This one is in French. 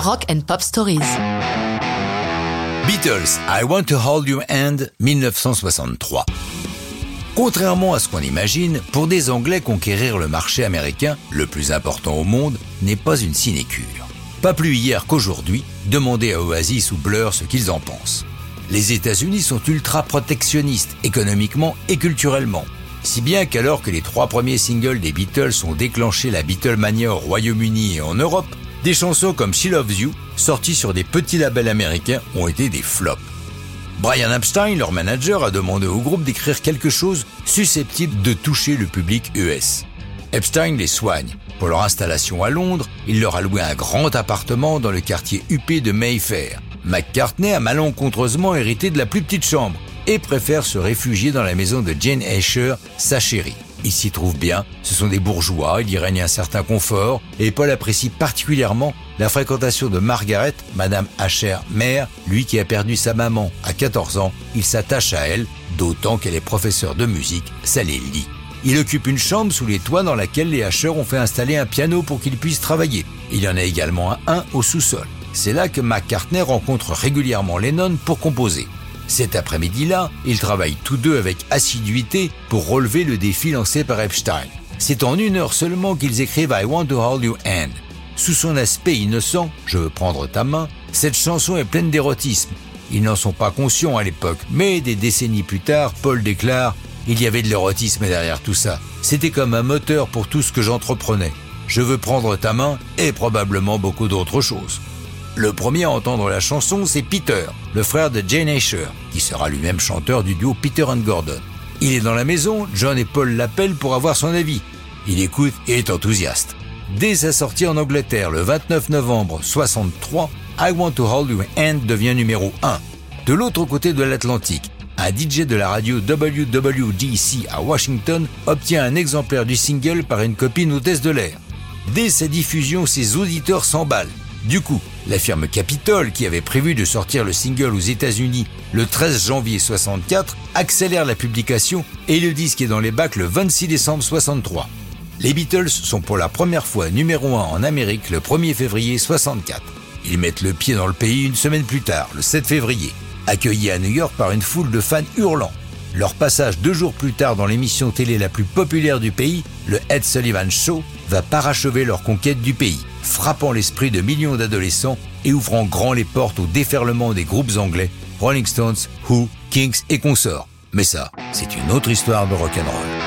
Rock and Pop Stories. Beatles, I Want to Hold Your Hand, 1963. Contrairement à ce qu'on imagine, pour des Anglais conquérir le marché américain, le plus important au monde, n'est pas une sinécure. Pas plus hier qu'aujourd'hui, demandez à Oasis ou Blur ce qu'ils en pensent. Les États-Unis sont ultra protectionnistes, économiquement et culturellement. Si bien qu'alors que les trois premiers singles des Beatles ont déclenché la Beatlemania au Royaume-Uni et en Europe, des chansons comme She Loves You, sorties sur des petits labels américains, ont été des flops. Brian Epstein, leur manager, a demandé au groupe d'écrire quelque chose susceptible de toucher le public US. Epstein les soigne. Pour leur installation à Londres, il leur a loué un grand appartement dans le quartier huppé de Mayfair. McCartney a malencontreusement hérité de la plus petite chambre, et préfère se réfugier dans la maison de Jane Asher, sa chérie. Il s'y trouve bien, ce sont des bourgeois, il y règne un certain confort, et Paul apprécie particulièrement la fréquentation de Margaret, Madame Asher, mère, lui qui a perdu sa maman à 14 ans, il s'attache à elle, d'autant qu'elle est professeure de musique, ça les lie. Il occupe une chambre sous les toits dans laquelle les Asher ont fait installer un piano pour qu'il puisse travailler. Il y en a également un au sous-sol. C'est là que McCartney rencontre régulièrement Lennon pour composer. Cet après-midi-là, ils travaillent tous deux avec assiduité pour relever le défi lancé par Epstein. C'est en une heure seulement qu'ils écrivent I Want to Hold Your Hand. Sous son aspect innocent, je veux prendre ta main, cette chanson est pleine d'érotisme. Ils n'en sont pas conscients à l'époque, mais des décennies plus tard, Paul déclare Il y avait de l'érotisme derrière tout ça. C'était comme un moteur pour tout ce que j'entreprenais. Je veux prendre ta main et probablement beaucoup d'autres choses. Le premier à entendre la chanson, c'est Peter, le frère de Jane Asher, qui sera lui-même chanteur du duo Peter and Gordon. Il est dans la maison, John et Paul l'appellent pour avoir son avis. Il écoute et est enthousiaste. Dès sa sortie en Angleterre le 29 novembre 63, I Want to Hold Your Hand devient numéro 1. De l'autre côté de l'Atlantique, un DJ de la radio WWDC à Washington obtient un exemplaire du single par une copine hôtesse de l'air. Dès sa diffusion, ses auditeurs s'emballent. Du coup, la firme Capitol, qui avait prévu de sortir le single aux États-Unis le 13 janvier 64, accélère la publication et le disque est dans les bacs le 26 décembre 63. Les Beatles sont pour la première fois numéro 1 en Amérique le 1er février 64. Ils mettent le pied dans le pays une semaine plus tard, le 7 février, accueillis à New York par une foule de fans hurlants. Leur passage deux jours plus tard dans l'émission télé la plus populaire du pays, le Ed Sullivan Show, va parachever leur conquête du pays frappant l'esprit de millions d'adolescents et ouvrant grand les portes au déferlement des groupes anglais, Rolling Stones, Who, Kings et consorts. Mais ça, c'est une autre histoire de rock'n'roll.